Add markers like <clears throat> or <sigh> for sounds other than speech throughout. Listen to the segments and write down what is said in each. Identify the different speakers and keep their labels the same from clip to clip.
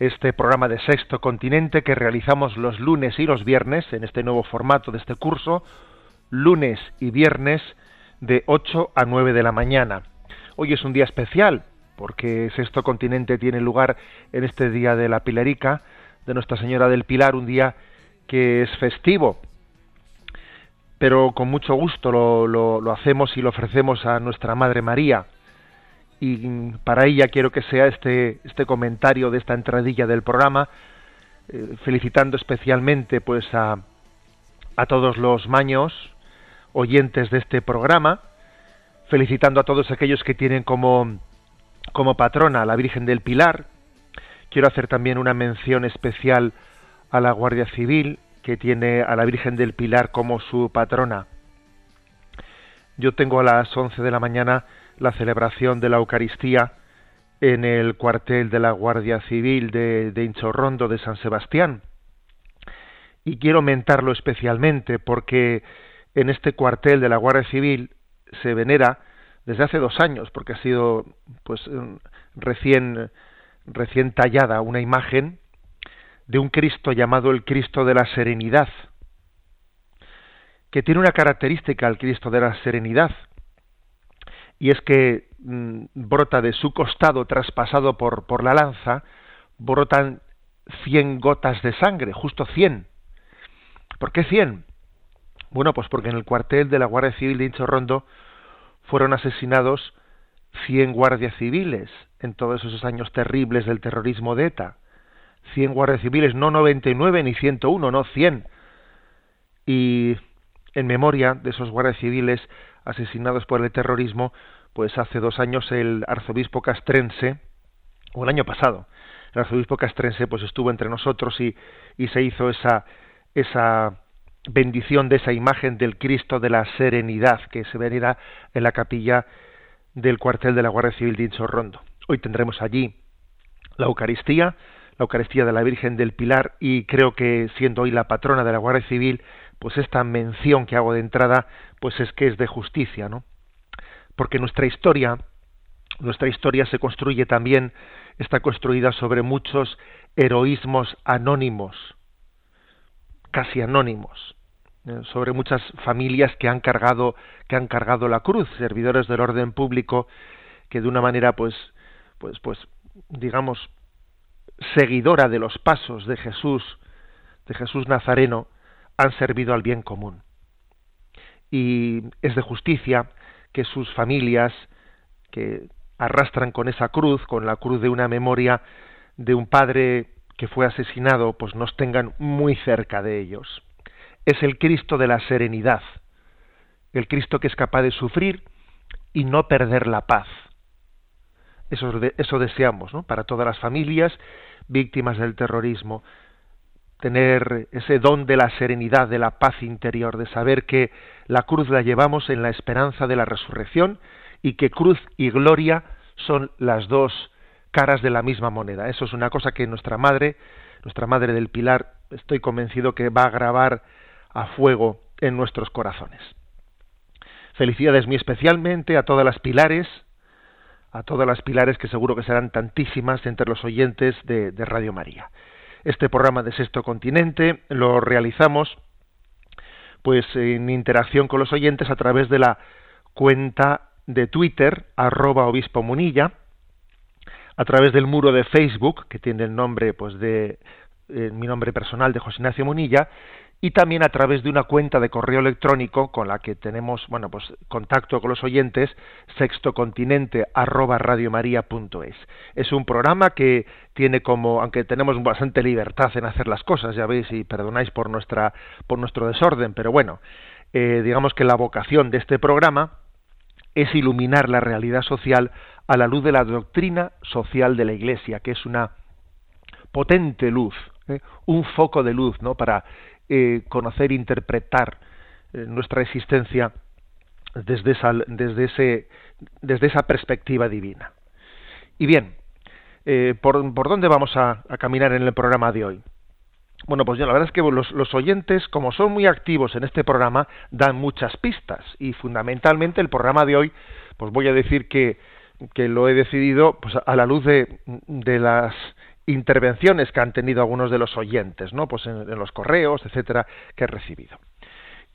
Speaker 1: este programa de Sexto Continente que realizamos los lunes y los viernes en este nuevo formato de este curso, lunes y viernes de 8 a 9 de la mañana. Hoy es un día especial porque Sexto Continente tiene lugar en este día de la Pilarica de Nuestra Señora del Pilar, un día que es festivo, pero con mucho gusto lo, lo- lo hacemos y lo ofrecemos a nuestra Madre María. Y para ella quiero que sea este, este comentario de esta entradilla del programa, eh, felicitando especialmente pues a, a todos los maños oyentes de este programa, felicitando a todos aquellos que tienen como, como patrona a la Virgen del Pilar. Quiero hacer también una mención especial a la Guardia Civil, que tiene a la Virgen del Pilar como su patrona. Yo tengo a las 11 de la mañana la celebración de la Eucaristía en el cuartel de la Guardia Civil de, Inchorrondo de San Sebastián. Y quiero mentarlo especialmente porque en este cuartel de la Guardia Civil se venera desde hace dos años, porque ha sido pues eh, recién, recién tallada una imagen de un Cristo llamado el Cristo de la Serenidad, que tiene una característica el Cristo de la Serenidad, y es que mm, brota de su costado traspasado por, por la lanza, brotan cien gotas de sangre, justo cien. ¿Por qué cien? Bueno, pues porque en el cuartel de la Guardia Civil de Inchorrondo fueron asesinados cien guardias civiles en todos esos años terribles del terrorismo de ETA. 100 guardias civiles, no 99 ni 101, no 100. Y en memoria de esos guardias civiles asesinados por el terrorismo, pues hace dos años el arzobispo castrense, o el año pasado, el arzobispo castrense pues estuvo entre nosotros y, y se hizo esa, esa bendición de esa imagen del Cristo de la Serenidad que se venera en la capilla del cuartel de la Guardia Civil de Inchorrondo. Hoy tendremos allí la Eucaristía, la Eucaristía de la Virgen del Pilar y creo que siendo hoy la patrona de la Guardia Civil, pues esta mención que hago de entrada, pues es que es de justicia, ¿no? Porque nuestra historia, nuestra historia se construye también, está construida sobre muchos heroísmos anónimos, casi anónimos, eh, sobre muchas familias que han cargado, que han cargado la cruz, servidores del orden público, que de una manera, pues, pues, pues, digamos, seguidora de los pasos de Jesús, de Jesús Nazareno, han servido al bien común. Y es de justicia que sus familias, que arrastran con esa cruz, con la cruz de una memoria de un padre que fue asesinado, pues nos tengan muy cerca de ellos. Es el Cristo de la serenidad, el Cristo que es capaz de sufrir y no perder la paz. Eso, eso deseamos, ¿no? Para todas las familias víctimas del terrorismo, tener ese don de la serenidad, de la paz interior, de saber que la cruz la llevamos en la esperanza de la resurrección y que cruz y gloria son las dos caras de la misma moneda. Eso es una cosa que nuestra madre, nuestra madre del Pilar, estoy convencido que va a grabar a fuego en nuestros corazones. Felicidades muy especialmente a todas las pilares, a todas las pilares que seguro que serán tantísimas entre los oyentes de, de Radio María. Este programa de Sexto Continente lo realizamos pues en interacción con los oyentes a través de la cuenta de Twitter arroba obispo munilla a través del muro de Facebook que tiene el nombre pues de en mi nombre personal de José Ignacio Munilla, y también a través de una cuenta de correo electrónico con la que tenemos bueno pues contacto con los oyentes sextocontinente arroba radiomaria.es. es un programa que tiene como aunque tenemos bastante libertad en hacer las cosas ya veis y perdonáis por nuestra por nuestro desorden pero bueno eh, digamos que la vocación de este programa es iluminar la realidad social a la luz de la doctrina social de la Iglesia que es una potente luz ¿eh? un foco de luz no para eh, conocer, interpretar eh, nuestra existencia desde esa, desde, ese, desde esa perspectiva divina. Y bien, eh, ¿por, ¿por, dónde vamos a, caminar en el programa de hoy? Bueno, pues yo la verdad es que los, los, oyentes, como son muy activos en este programa, dan muchas pistas y fundamentalmente el programa de hoy, pues voy a decir que, que lo he decidido pues, a la luz de, de las intervenciones que han tenido algunos de los oyentes, ¿no? Pues en, los correos, etcétera, que he recibido.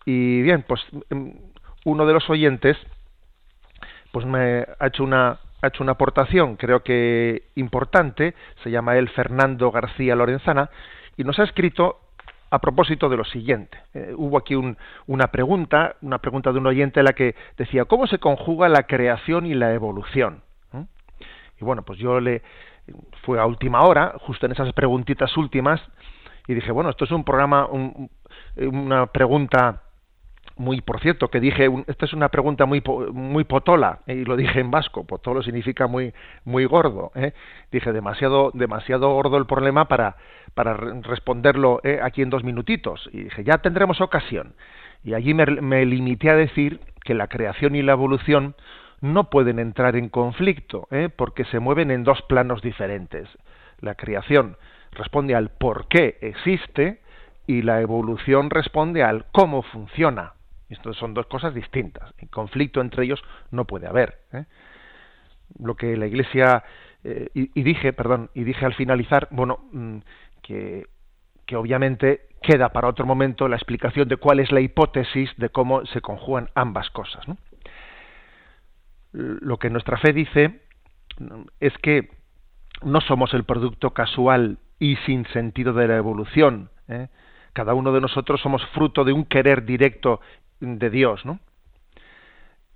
Speaker 1: Y bien, pues em, uno de los oyentes, pues me ha hecho una ha hecho una aportación, creo que importante, se llama él Fernando García Lorenzana, y nos ha escrito a propósito de lo siguiente. Eh, hubo aquí una pregunta, una pregunta de un oyente en la que decía, ¿cómo se conjuga la creación y la evolución? ¿Mm? Y bueno, pues yo le, fue a última hora, justo en esas preguntitas últimas, y dije, bueno, esto es un programa, una pregunta muy, por cierto, que dije, esta es una pregunta muy muy potola, y lo dije en vasco, potolo significa muy muy gordo, ¿eh? dije demasiado demasiado gordo el problema para para responderlo ¿eh? aquí en dos minutitos, y dije ya tendremos ocasión, y allí me limité a decir que la creación y la evolución no pueden entrar en conflicto, ¿eh? porque se mueven en dos planos diferentes. La creación responde al por qué existe y la evolución responde al cómo funciona. Esto son dos cosas distintas. En conflicto entre ellos no puede haber. ¿eh? Lo que la Iglesia eh, y, dije, perdón, y dije al finalizar, bueno, mm, que, que obviamente queda para otro momento la explicación de cuál es la hipótesis de cómo se conjugan ambas cosas. ¿no? Lo que nuestra fe dice es que no somos el producto casual y sin sentido de la evolución. ¿eh? Cada uno de nosotros somos fruto de un querer directo de Dios, ¿no?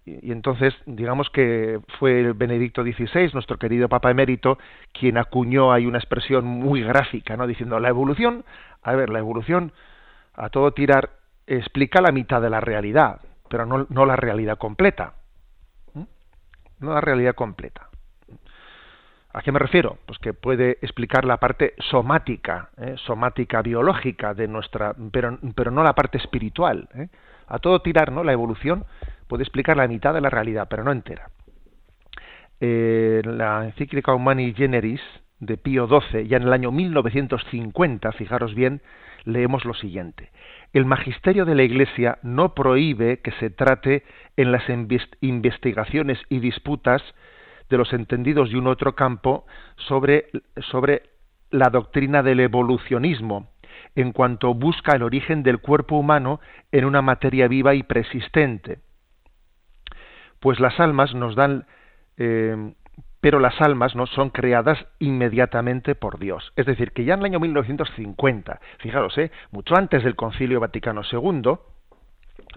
Speaker 1: Y, entonces, digamos que fue Benedicto XVI, nuestro querido Papa emérito, quien acuñó ahí una expresión muy gráfica, ¿no? Diciendo, la evolución, a ver, la evolución, a todo tirar, explica la mitad de la realidad, pero no, no la realidad completa la realidad completa. ¿A qué me refiero? Pues que puede explicar la parte somática, ¿eh? somática biológica de nuestra, pero, pero no la parte espiritual. ¿eh? A todo tirar, ¿no? La evolución puede explicar la mitad de la realidad, pero no entera. Eh, la encíclica Humani Generis de Pío XII, ya en el año 1950, fijaros bien, leemos lo siguiente. El magisterio de la Iglesia no prohíbe que se trate en las investigaciones y disputas de los entendidos de un otro campo sobre, sobre la doctrina del evolucionismo, en cuanto busca el origen del cuerpo humano en una materia viva y persistente. Pues las almas nos dan eh, pero las almas no son creadas inmediatamente por Dios. Es decir, que ya en el año 1950, fijaros, ¿eh? mucho antes del Concilio Vaticano II,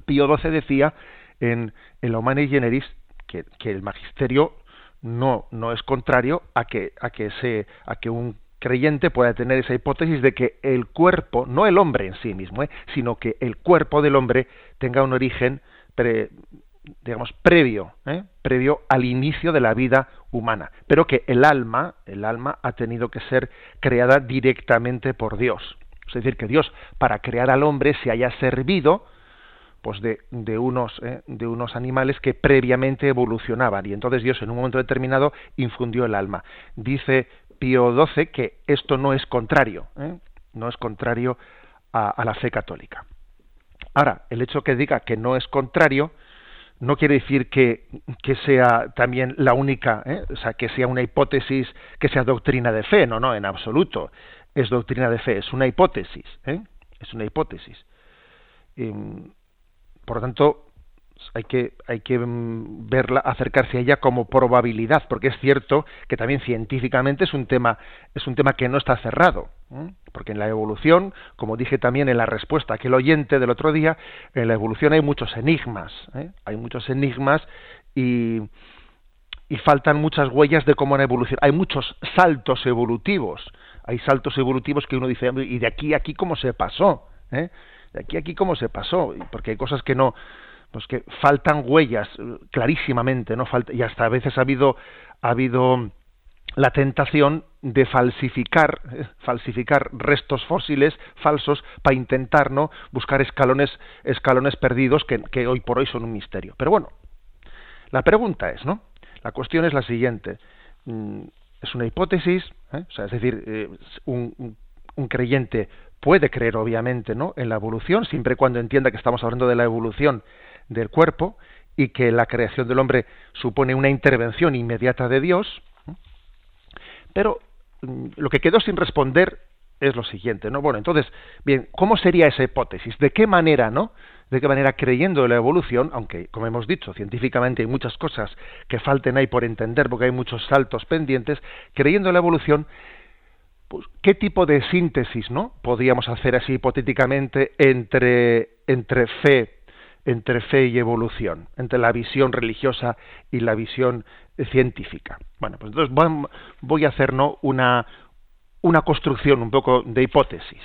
Speaker 1: Pío XII decía en, en la Humane Generis que, el magisterio no, no es contrario a que, a, que se, a que un creyente pueda tener esa hipótesis de que el cuerpo, no el hombre en sí mismo, ¿eh? sino que el cuerpo del hombre tenga un origen digamos, previo, ¿eh? previo al inicio de la vida humana, pero que el alma, el alma ha tenido que ser creada directamente por Dios. Es decir, que Dios, para crear al hombre, se haya servido pues de, de unos, ¿eh? de unos animales que previamente evolucionaban. Y entonces Dios, en un momento determinado, infundió el alma. Dice Pío XII que esto no es contrario, ¿eh? no es contrario a, a la fe católica. Ahora, el hecho que diga que no es contrario, no quiere decir que, sea también la única, ¿eh? o sea, que sea una hipótesis, que sea doctrina de fe, no, no, en absoluto. Es doctrina de fe, es una hipótesis, ¿eh? es una hipótesis. por lo tanto, hay que, hay que mm, verla, acercarse a ella como probabilidad, porque es cierto que también científicamente es un tema, es un tema que no está cerrado, porque en la evolución, como dije también en la respuesta a aquel oyente del otro día, en la evolución hay muchos enigmas, ¿eh? hay muchos enigmas y, y faltan muchas huellas de cómo han evolucionado. Hay muchos saltos evolutivos, hay saltos evolutivos que uno dice, ¿y de aquí a aquí cómo se pasó? ¿Eh? De aquí a aquí cómo se pasó, porque hay cosas que no, pues que faltan huellas clarísimamente, no falta, y hasta a veces ha habido ha habido la tentación de falsificar falsificar restos fósiles falsos para intentar no buscar escalones escalones perdidos que, que, hoy por hoy son un misterio. Pero bueno la pregunta es no la cuestión es la siguiente. Mm, es una hipótesis ¿eh? o sea, es decir eh, un, un creyente puede creer obviamente no en la evolución siempre y cuando entienda que estamos hablando de la evolución del cuerpo y que la creación del hombre supone una intervención inmediata de Dios. Pero mm, lo que quedó sin responder es lo siguiente no bueno entonces bien cómo sería esa hipótesis de qué manera no de qué manera creyendo en la evolución, aunque como hemos dicho, científicamente hay muchas cosas que falten ahí por entender porque hay muchos saltos pendientes, creyendo en la evolución, pues, ¿qué tipo de síntesis no podríamos hacer así hipotéticamente entre, entre fe entre fe y evolución, entre la visión religiosa y la visión científica. Bueno, pues entonces voy a hacer una, una construcción un poco de hipótesis.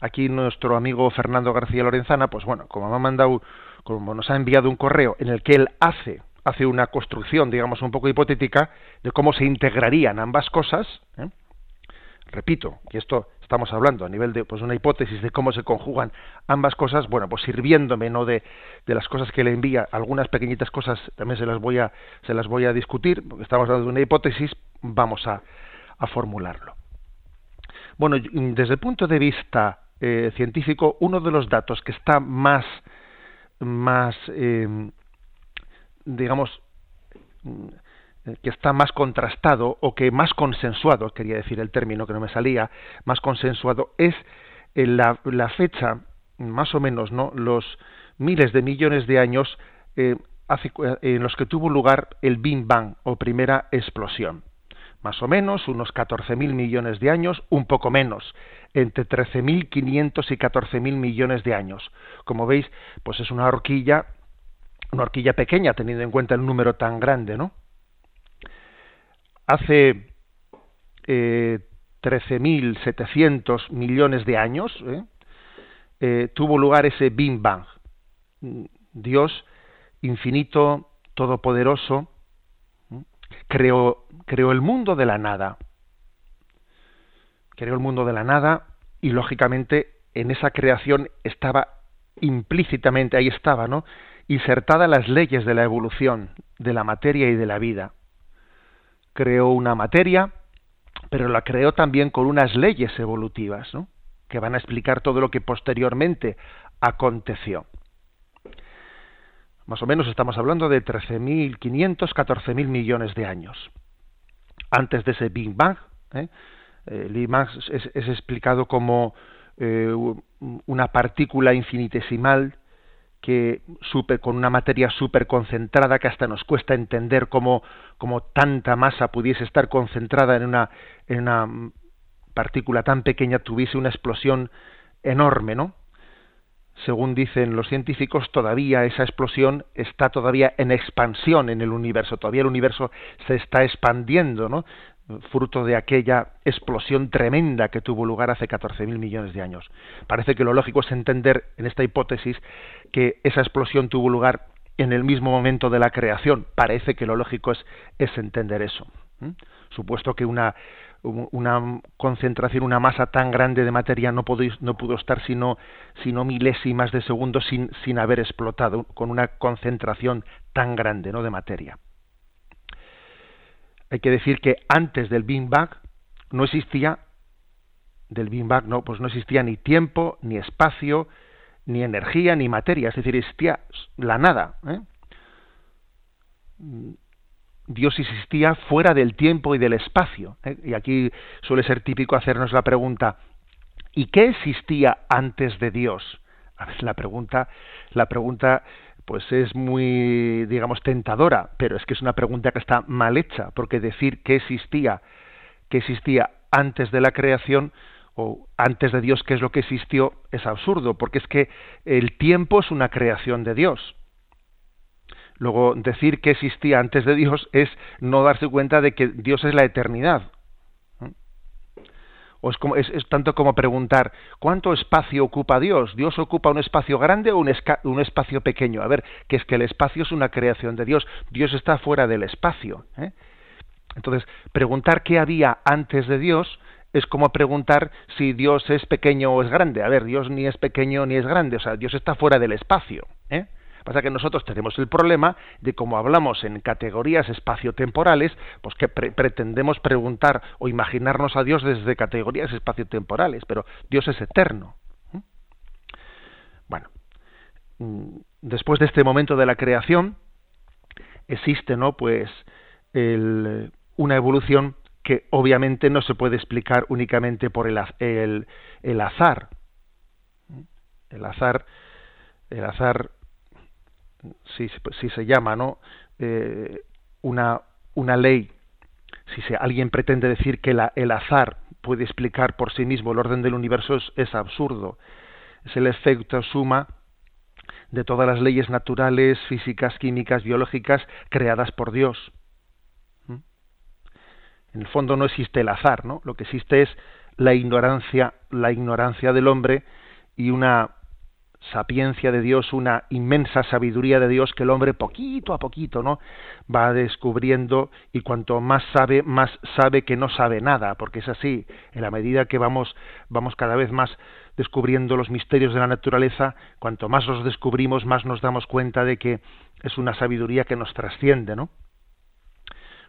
Speaker 1: Aquí nuestro amigo Fernando García Lorenzana, pues bueno, como me ha mandado, como nos ha enviado un correo en el que él hace hace una construcción, digamos, un poco hipotética de cómo se integrarían ambas cosas. ¿eh? repito, y esto estamos hablando a nivel de pues una hipótesis de cómo se conjugan ambas cosas, bueno, pues sirviéndome no de, de las cosas que le envía, algunas pequeñitas cosas también se las voy a se las voy a discutir, porque estamos hablando de una hipótesis, vamos a, a formularlo. Bueno, desde el punto de vista eh, científico, uno de los datos que está más más eh, digamos que está más contrastado o que más consensuado, quería decir el término que no me salía, más consensuado, es eh, la, la fecha, más o menos, ¿no? Los miles de millones de años eh, hace, en los que tuvo lugar el Big Bang o primera explosión. Más o menos, unos 14.000 millones de años, un poco menos, entre 13.500 y 14.000 millones de años. Como veis, pues es una horquilla, una horquilla pequeña, teniendo en cuenta el número tan grande, ¿no? Hace eh, 13.700 millones de años ¿eh? Eh, tuvo lugar ese Big Bang. Dios infinito, todopoderoso, creó, creó el mundo de la nada. Creó el mundo de la nada y lógicamente en esa creación estaba implícitamente, ahí estaba, ¿no? Insertadas las leyes de la evolución, de la materia y de la vida creó una materia, pero la creó también con unas leyes evolutivas, ¿no? que van a explicar todo lo que posteriormente aconteció. Más o menos estamos hablando de 13.500, 14.000 millones de años. Antes de ese Big Bang, ¿eh? el Big Bang es, explicado como eh, una partícula infinitesimal que super, con una materia súper concentrada que hasta nos cuesta entender cómo, cómo, tanta masa pudiese estar concentrada en una, en una partícula tan pequeña tuviese una explosión enorme, ¿no? Según dicen los científicos, todavía esa explosión está todavía en expansión en el universo, todavía el universo se está expandiendo, ¿no? Fruto de aquella explosión tremenda que tuvo lugar hace 14.000 millones de años. Parece que lo lógico es entender en esta hipótesis que esa explosión tuvo lugar en el mismo momento de la creación. Parece que lo lógico es, es entender eso. Supuesto que una, una concentración, una masa tan grande de materia no pudo, no pudo estar sino, sino milésimas de segundos sin, sin haber explotado, con una concentración tan grande ¿no? de materia hay que decir que antes del Big Bang no existía del Big Bang no pues no existía ni tiempo ni espacio ni energía ni materia es decir existía la nada ¿eh? Dios existía fuera del tiempo y del espacio ¿eh? y aquí suele ser típico hacernos la pregunta ¿y qué existía antes de Dios? A veces la pregunta la pregunta pues es muy, digamos, tentadora, pero es que es una pregunta que está mal hecha, porque decir que existía, que existía antes de la creación o antes de Dios, qué es lo que existió, es absurdo, porque es que el tiempo es una creación de Dios. Luego, decir que existía antes de Dios es no darse cuenta de que Dios es la eternidad. O es, como, es, tanto como preguntar, ¿cuánto espacio ocupa Dios? ¿Dios ocupa un espacio grande o un, un, espacio pequeño? A ver, que es que el espacio es una creación de Dios. Dios está fuera del espacio. ¿eh? Entonces, preguntar qué había antes de Dios es como preguntar si Dios es pequeño o es grande. A ver, Dios ni es pequeño ni es grande. O sea, Dios está fuera del espacio. ¿eh? Pasa que nosotros tenemos el problema de como hablamos en categorías espaciotemporales, pues que pretendemos preguntar o imaginarnos a Dios desde categorías espaciotemporales, pero Dios es eterno. Bueno, mm, después de este momento de la creación existe, ¿no? Pues una evolución que obviamente no se puede explicar únicamente por el, el, el azar. El azar, el azar si, si se llama no eh, una, una ley. Si se, alguien pretende decir que la, el azar puede explicar por sí mismo el orden del universo es, es absurdo. Es el efecto suma de todas las leyes naturales físicas químicas biológicas creadas por Dios. ¿Mm? en el fondo no existe el azar no lo que existe es la ignorancia la ignorancia del hombre y una sapiencia de Dios, una inmensa sabiduría de Dios que el hombre poquito a poquito, ¿no? va descubriendo y cuanto más sabe, más sabe que no sabe nada, porque es así, en la medida que vamos vamos cada vez más descubriendo los misterios de la naturaleza, cuanto más los descubrimos, más nos damos cuenta de que es una sabiduría que nos trasciende, ¿no?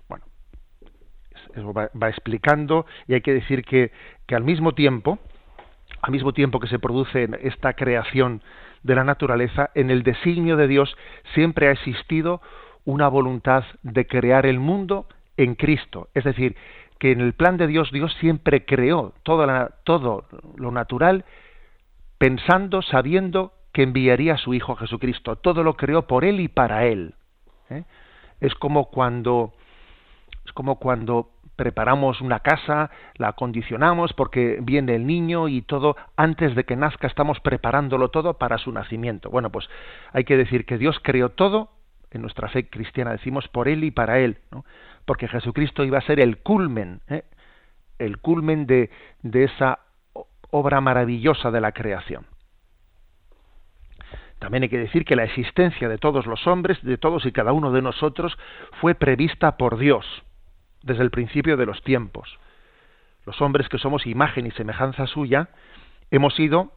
Speaker 1: Bueno, eso va, va explicando y hay que decir que, que al mismo tiempo, al mismo tiempo que se produce esta creación de la naturaleza, en el designio de Dios siempre ha existido una voluntad de crear el mundo en Cristo. Es decir, que en el plan de Dios Dios siempre creó todo, lo natural pensando, sabiendo que enviaría a su Hijo Jesucristo. Todo lo creó por Él y para Él. ¿eh? Es como cuando es como cuando preparamos una casa, la acondicionamos porque viene el niño y todo, antes de que nazca estamos preparándolo todo para su nacimiento. Bueno, pues hay que decir que Dios creó todo, en nuestra fe cristiana decimos por Él y para Él, ¿no? porque Jesucristo iba a ser el culmen, ¿eh? el culmen de, de esa obra maravillosa de la creación. También hay que decir que la existencia de todos los hombres, de todos y cada uno de nosotros, fue prevista por Dios desde el principio de los tiempos. Los hombres que somos imagen y semejanza suya, hemos sido,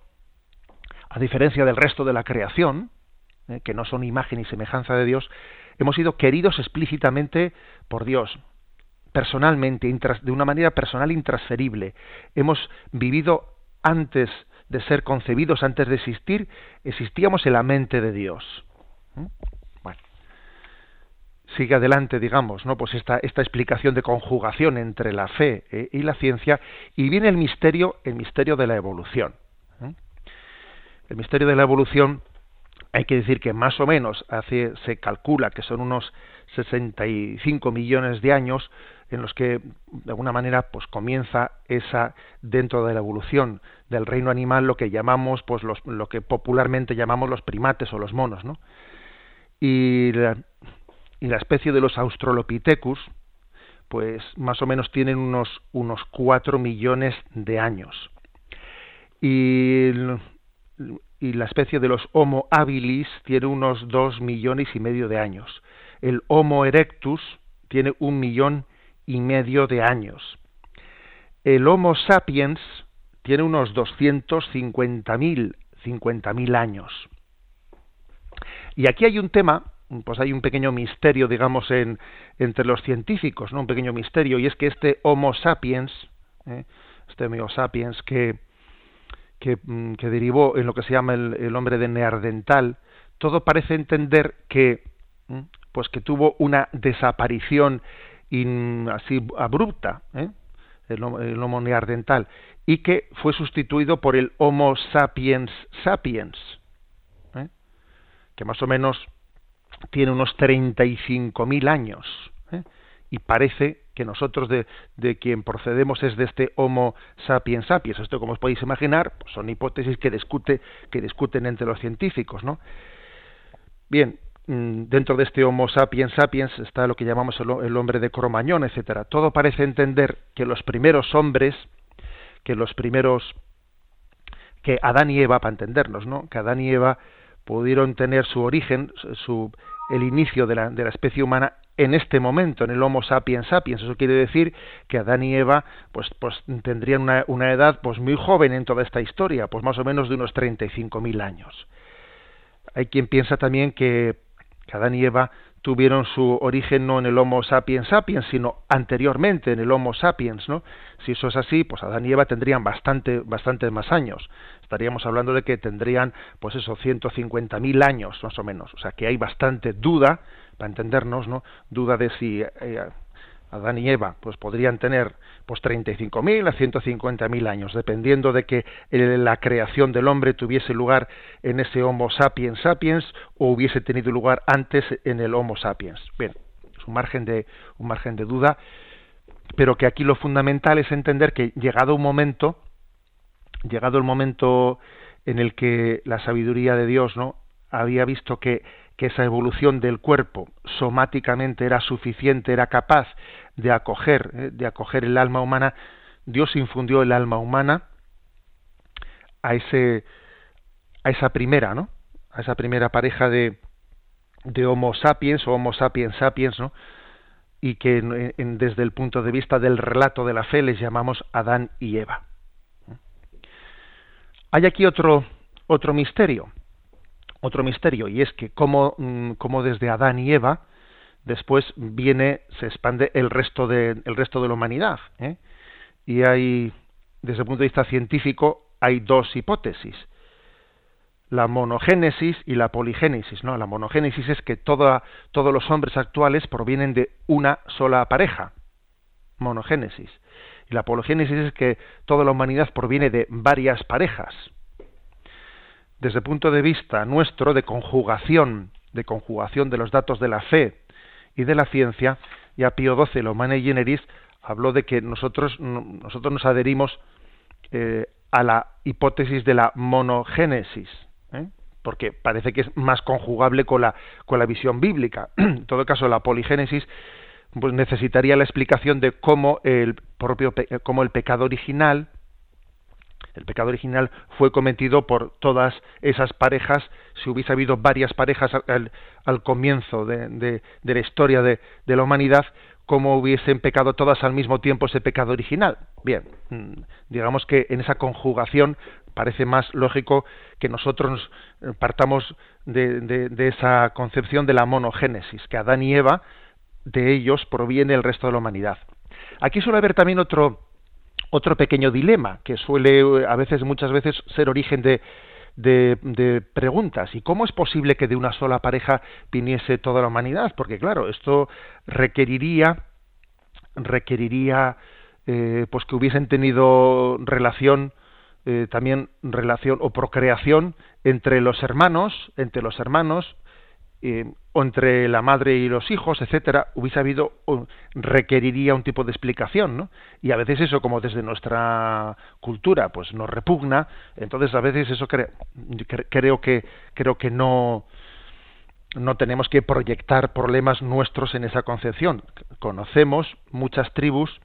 Speaker 1: a diferencia del resto de la creación, eh, que no son imagen y semejanza de Dios, hemos sido queridos explícitamente por Dios, personalmente, de una manera personal intransferible. Hemos vivido antes de ser concebidos, antes de existir, existíamos en la mente de Dios sigue adelante, digamos, ¿no? Pues esta, esta explicación de conjugación entre la fe eh, y la ciencia, y viene el misterio, el misterio de la evolución. ¿eh? El misterio de la evolución, hay que decir que más o menos hace, se calcula que son unos 65 millones de años en los que de alguna manera pues comienza esa dentro de la evolución del reino animal lo que llamamos pues los, lo que popularmente llamamos los primates o los monos, ¿no? Y y la especie de los Australopithecus, pues más o menos tienen unos, unos 4 millones de años. Y, la especie de los Homo habilis tiene unos 2 millones y medio de años. El Homo erectus tiene un millón y medio de años. El Homo sapiens tiene unos 250.000 50.000 años. Y aquí hay un tema pues hay un pequeño misterio, digamos, en, entre los científicos, ¿no? Un pequeño misterio, y es que este Homo sapiens, ¿eh? este Homo sapiens que, que, mm, que, derivó en lo que se llama el, hombre de Neardental, todo parece entender que, pues que tuvo una desaparición así abrupta, ¿eh? el, el Homo Neardental, y que fue sustituido por el Homo sapiens sapiens, ¿eh? que más o menos tiene unos 35.000 años. ¿eh? Y parece que nosotros de, de, quien procedemos es de este Homo sapiens sapiens. Esto, como os podéis imaginar, pues son hipótesis que, discute, que discuten entre los científicos. ¿no? Bien, mm, dentro de este Homo sapiens sapiens está lo que llamamos el, el hombre de Cromañón, etcétera. Todo parece entender que los primeros hombres, que los primeros que Adán y Eva, para entendernos, ¿no? Que Adán y Eva pudieron tener su origen, su, el inicio de la, de la especie humana en este momento, en el Homo sapiens sapiens. Eso quiere decir que Adán y Eva pues, pues tendrían una, una edad pues muy joven en toda esta historia, pues más o menos de unos 35.000 años. Hay quien piensa también que, que Adán y Eva tuvieron su origen no en el Homo sapiens sapiens, sino anteriormente en el Homo sapiens, ¿no? Si eso es así, pues Adán y Eva tendrían bastante, bastante más años. Estaríamos hablando de que tendrían, pues eso, 150.000 años, más o menos. O sea, que hay bastante duda, para entendernos, ¿no? Duda de si eh, Adán y Eva, pues podrían tener pues 35.000 a 150.000 años, dependiendo de que la creación del hombre tuviese lugar en ese Homo sapiens sapiens o hubiese tenido lugar antes en el Homo sapiens. Bien, es un margen de un margen de duda, pero que aquí lo fundamental es entender que llegado un momento, llegado el momento en el que la sabiduría de Dios, ¿no? había visto que que esa evolución del cuerpo somáticamente era suficiente, era capaz de acoger, eh, de acoger el alma humana, Dios infundió el alma humana a ese a esa primera, ¿no? A esa primera pareja de, de Homo sapiens o Homo sapiens sapiens, ¿no? Y que desde el punto de vista del relato de la fe les llamamos Adán y Eva. Hay aquí otro otro misterio, otro misterio, y es que como, mm, como desde Adán y Eva después viene, se expande el resto de, el resto de la humanidad. ¿eh? Y hay, desde el punto de vista científico, hay dos hipótesis. La monogénesis y la poligénesis. ¿no? La monogénesis es que toda, todos los hombres actuales provienen de una sola pareja. Monogénesis. Y la poligénesis es que toda la humanidad proviene de varias parejas. Desde el punto de vista nuestro de conjugación, de conjugación de los datos de la fe y de la ciencia, ya Pío XII, lo Humane Generis, habló de que nosotros, nosotros nos adherimos eh, a la hipótesis de la monogénesis, ¿eh? porque parece que es más conjugable con la, con la visión bíblica. <clears throat> en todo caso, la poligénesis pues necesitaría la explicación de cómo el propio cómo el pecado original el pecado original fue cometido por todas esas parejas, si hubiese habido varias parejas al, comienzo de, la historia de, la humanidad, como hubiesen pecado todas al mismo tiempo ese pecado original. Bien, mm, digamos que en esa conjugación parece más lógico que nosotros partamos de, esa concepción de la monogénesis, que Adán y Eva, de ellos proviene el resto de la humanidad. Aquí suele haber también otro, otro pequeño dilema que suele a veces, muchas veces, ser origen de, de, preguntas. ¿Y cómo es posible que de una sola pareja viniese toda la humanidad? Porque claro, esto requeriría requeriría eh, pues que hubiesen tenido relación eh, también relación o procreación entre los hermanos entre los hermanos eh, o entre la madre y los hijos, etcétera, hubiese habido requeriría un tipo de explicación, ¿no? Y a veces eso, como desde nuestra cultura, pues nos repugna, entonces a veces eso creo que creo que no no tenemos que proyectar problemas nuestros en esa concepción. Conocemos muchas tribus,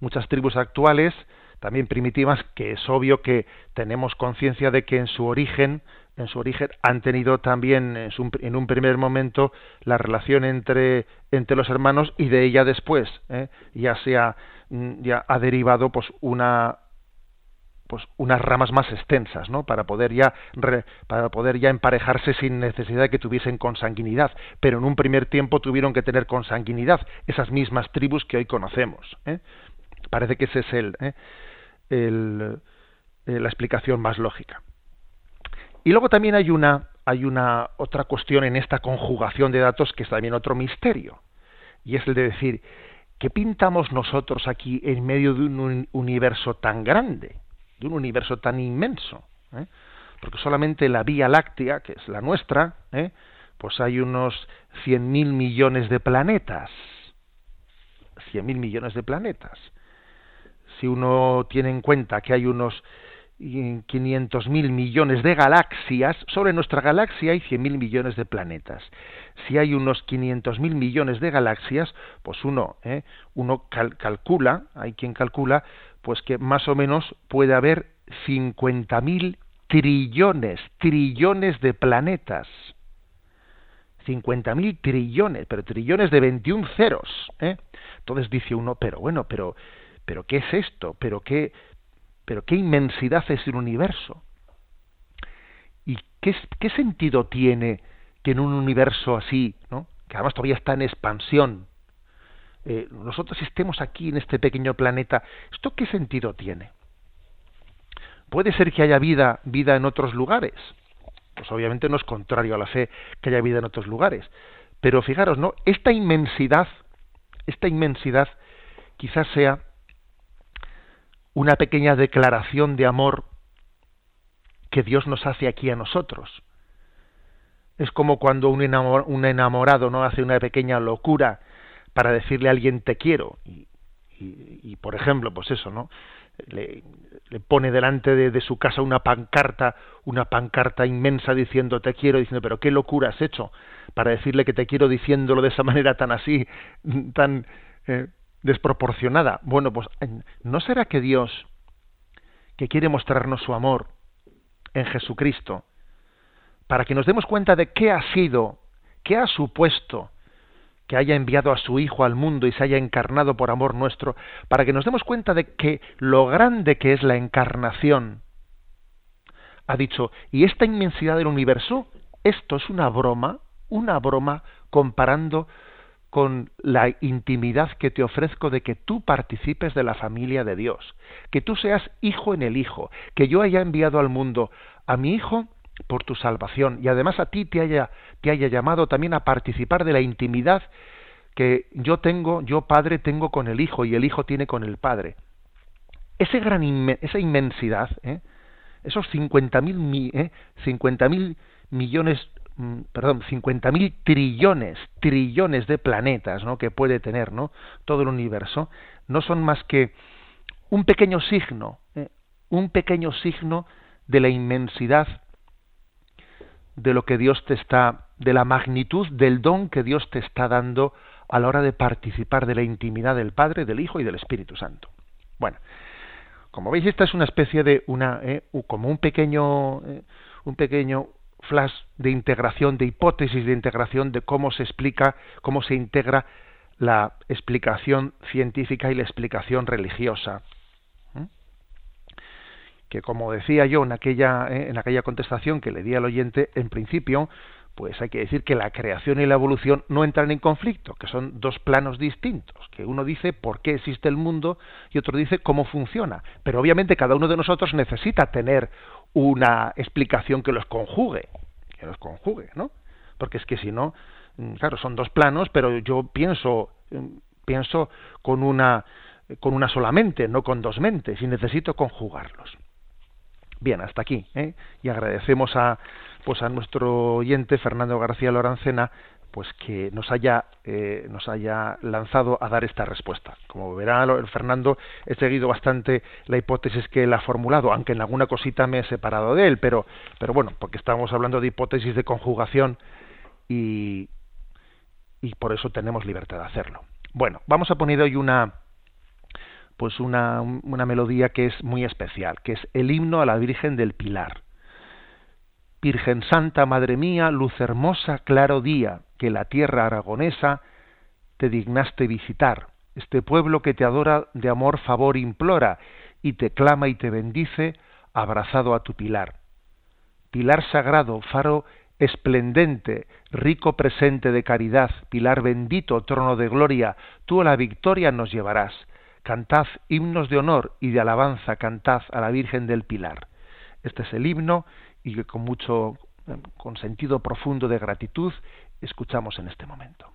Speaker 1: muchas tribus actuales, también primitivas, que es obvio que tenemos conciencia de que en su origen en su origen han tenido también en, un primer momento la relación entre, entre los hermanos y de ella después ¿eh? ya sea mm, ya ha derivado pues una pues unas ramas más extensas no para poder ya para poder ya emparejarse sin necesidad de que tuviesen consanguinidad pero en un primer tiempo tuvieron que tener consanguinidad esas mismas tribus que hoy conocemos ¿eh? parece que ese es el, ¿eh? El la explicación más lógica y luego también hay una, hay una otra cuestión en esta conjugación de datos que es también otro misterio. Y es el de decir, ¿qué pintamos nosotros aquí en medio de un universo tan grande, de un universo tan inmenso? ¿eh? Porque solamente la Vía Láctea, que es la nuestra, ¿eh? pues hay unos 100.000 millones de planetas. 100.000 millones de planetas. Si uno tiene en cuenta que hay unos 500.000 millones de galaxias, sobre nuestra galaxia hay 100.000 millones de planetas. Si hay unos 500.000 millones de galaxias, pues uno, ¿eh? uno calcula, hay quien calcula, pues que más o menos puede haber 50.000 trillones, trillones de planetas. 50.000 trillones, pero trillones de 21 ceros. ¿eh? Entonces dice uno, pero bueno, pero, pero ¿qué es esto? ¿Pero qué, pero qué inmensidad es el universo. ¿Y qué, sentido tiene que en un universo así, ¿no? que además todavía está en expansión, eh, nosotros estemos aquí en este pequeño planeta, ¿esto qué sentido tiene? ¿Puede ser que haya vida, vida en otros lugares? Pues obviamente no es contrario a la fe que haya vida en otros lugares. Pero fijaros, ¿no? Esta inmensidad, esta inmensidad quizás sea una pequeña declaración de amor que Dios nos hace aquí a nosotros. Es como cuando un, enamorado no hace una pequeña locura para decirle a alguien te quiero y, por ejemplo pues eso no le, pone delante de, su casa una pancarta una pancarta inmensa diciendo te quiero diciendo pero qué locura has hecho para decirle que te quiero diciéndolo de esa <laughs> manera tan así tan eh, desproporcionada. Bueno, pues ¿no será que Dios, que quiere mostrarnos su amor en Jesucristo, para que nos demos cuenta de qué ha sido, qué ha supuesto que haya enviado a su Hijo al mundo y se haya encarnado por amor nuestro, para que nos demos cuenta de que lo grande que es la encarnación, ha dicho, y esta inmensidad del universo, esto es una broma, una broma comparando con la intimidad que te ofrezco de que tú participes de la familia de Dios, que tú seas hijo en el Hijo, que yo haya enviado al mundo a mi Hijo por tu salvación y además a ti te haya, llamado también a participar de la intimidad que yo tengo, yo Padre tengo con el Hijo y el Hijo tiene con el Padre. Ese gran esa inmensidad, ¿eh? esos 50.000 eh, 50 millones perdón, 50.000 trillones, trillones de planetas ¿no? que puede tener ¿no? todo el universo, no son más que un pequeño signo, ¿eh? un pequeño signo de la inmensidad de lo que Dios te está, de la magnitud del don que Dios te está dando a la hora de participar de la intimidad del Padre, del Hijo y del Espíritu Santo. Bueno, como veis, esta es una especie de una, ¿eh? como un pequeño, ¿eh? un pequeño flash de integración, de hipótesis de integración de cómo se explica, cómo se integra la explicación científica y la explicación religiosa. Que como decía yo en aquella, eh, en aquella contestación que le di al oyente, en principio, pues hay que decir que la creación y la evolución no entran en conflicto, que son dos planos distintos, que uno dice por qué existe el mundo y otro dice cómo funciona. Pero obviamente cada uno de nosotros necesita tener una explicación que los conjugue, que los conjugue, ¿no? Porque es que si no, mm, claro, son dos planos, pero yo pienso mm, pienso con una con una solamente, no con dos mentes, y necesito conjugarlos. Bien, hasta aquí, ¿eh? y agradecemos a pues a nuestro oyente Fernando García Lorancena pues que nos haya eh, nos haya lanzado a dar esta respuesta. Como verá Fernando, he seguido bastante la hipótesis que él ha formulado, aunque en alguna cosita me he separado de él, pero pero bueno, porque estábamos hablando de hipótesis de conjugación y y por eso tenemos libertad de hacerlo. Bueno, vamos a poner hoy una pues una, una melodía que es muy especial, que es el himno a la Virgen del Pilar. Virgen Santa, Madre mía, luz hermosa, claro día, que la tierra aragonesa te dignaste visitar, este pueblo que te adora de amor favor implora, y te clama y te bendice, abrazado a tu pilar. Pilar sagrado, faro esplendente, rico presente de caridad, pilar bendito, trono de gloria, tú a la victoria nos llevarás. Cantad himnos de honor y de alabanza, cantad a la Virgen del Pilar. Este es el himno y que con mucho, con sentido profundo de gratitud, escuchamos en este momento.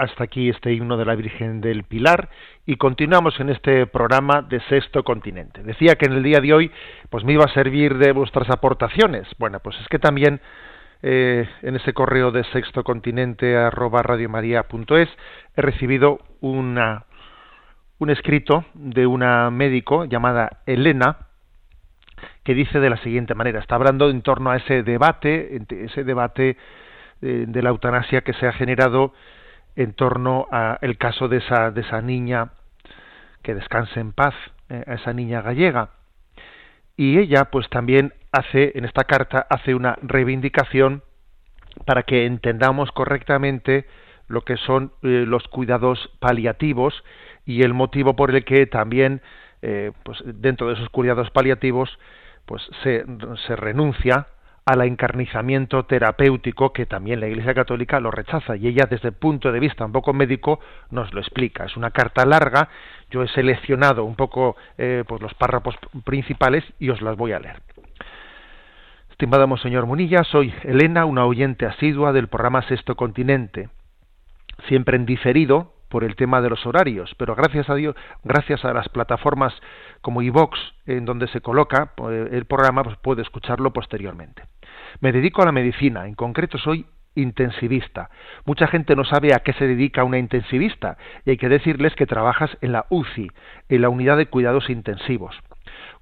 Speaker 1: Hasta aquí este himno de la Virgen del Pilar y continuamos en este programa de Sexto Continente. Decía que en el día de hoy pues me iba a servir de vuestras aportaciones. Bueno, pues es que también eh, en ese correo de Sexto Continente arroba radiomaria.es he recibido una, un escrito de una médico llamada Elena que dice de la siguiente manera, está hablando en torno a ese debate, ese debate de, de la eutanasia que se ha generado en torno al caso de esa, de esa niña que descanse en paz, eh, a esa niña gallega. Y ella, pues también hace, en esta carta, hace una reivindicación para que entendamos correctamente lo que son eh, los cuidados paliativos y el motivo por el que también, eh, pues dentro de esos cuidados paliativos, pues se, se renuncia al encarnizamiento terapéutico que también la Iglesia Católica lo rechaza y ella desde el punto de vista un poco médico nos lo explica. Es una carta larga, yo he seleccionado un poco eh, pues los párrafos principales y os las voy a leer. Estimado Monseñor Munilla, soy Elena, una oyente asidua del programa Sexto Continente, siempre en diferido por el tema de los horarios, pero gracias a Dios, gracias a las plataformas como iVox, en donde se coloca eh, el programa, pues puedo escucharlo posteriormente. Me dedico a la medicina, en concreto soy intensivista. Mucha gente no sabe a qué se dedica una intensivista y hay que decirles que trabajas en la UCI, en la unidad de cuidados intensivos.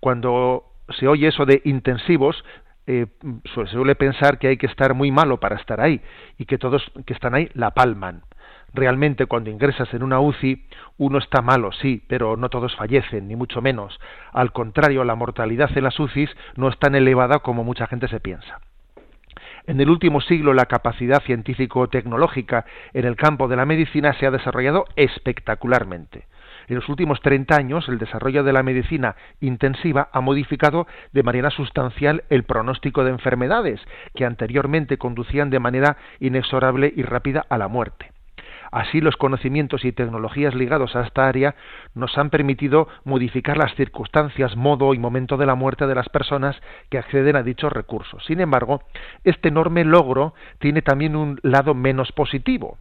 Speaker 1: Cuando se oye eso de intensivos, eh, se suele pensar que hay que estar muy malo para estar ahí y que todos que están ahí la palman. Realmente cuando ingresas en una UCI uno está malo, sí, pero no todos fallecen, ni mucho menos. Al contrario, la mortalidad en las UCIs no es tan elevada como mucha gente se piensa. En el último siglo la capacidad científico-tecnológica en el campo de la medicina se ha desarrollado espectacularmente. En los últimos 30 años, el desarrollo de la medicina intensiva ha modificado de manera sustancial el pronóstico de enfermedades que anteriormente conducían de manera inexorable y rápida a la muerte. Así los conocimientos y tecnologías ligados a esta área nos han permitido modificar las circunstancias, modo y momento de la muerte de las personas que acceden a dichos recursos. Sin embargo, este enorme logro tiene también un lado menos positivo,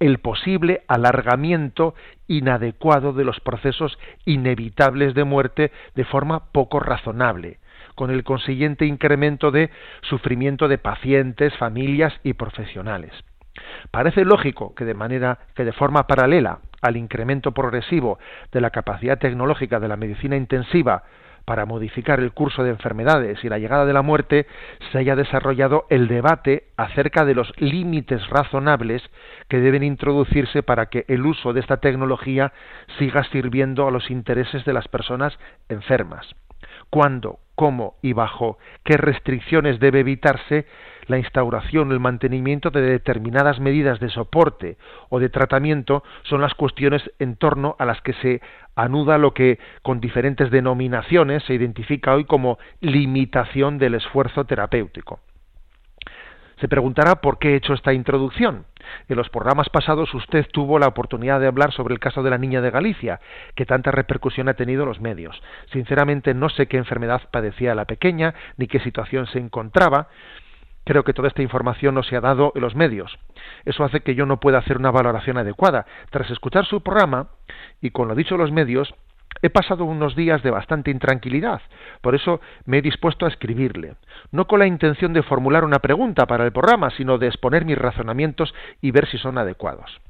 Speaker 1: el posible alargamiento inadecuado de los procesos inevitables de muerte de forma poco razonable, con el consiguiente incremento de sufrimiento de pacientes, familias y profesionales. Parece lógico que de manera que de forma paralela al incremento progresivo de la capacidad tecnológica de la medicina intensiva para modificar el curso de enfermedades y la llegada de la muerte, se haya desarrollado el debate acerca de los límites razonables que deben introducirse para que el uso de esta tecnología siga sirviendo a los intereses de las personas enfermas. ¿Cuándo, cómo y bajo qué restricciones debe evitarse la instauración el mantenimiento de determinadas medidas de soporte o de tratamiento son las cuestiones en torno a las que se anuda lo que con diferentes denominaciones se identifica hoy como limitación del esfuerzo terapéutico. Se preguntará por qué he hecho esta introducción. En los programas pasados usted tuvo la oportunidad de hablar sobre el caso de la niña de Galicia, que tanta repercusión ha tenido en los medios. Sinceramente no sé qué enfermedad padecía la pequeña, ni qué situación se encontraba, Creo que toda esta información no se ha dado en los medios. Eso hace que yo no pueda hacer una valoración adecuada. Tras escuchar su programa, y con lo dicho en los medios, he pasado unos días de bastante intranquilidad. Por eso me he dispuesto a escribirle. No con la intención de formular una pregunta para el programa, sino de exponer mis razonamientos y ver si son adecuados.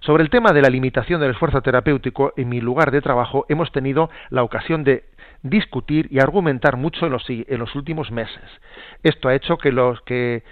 Speaker 1: Sobre el tema de la limitación del esfuerzo terapéutico, en mi lugar de trabajo hemos tenido la ocasión de discutir y argumentar mucho en los, en los últimos meses. Esto ha hecho que los que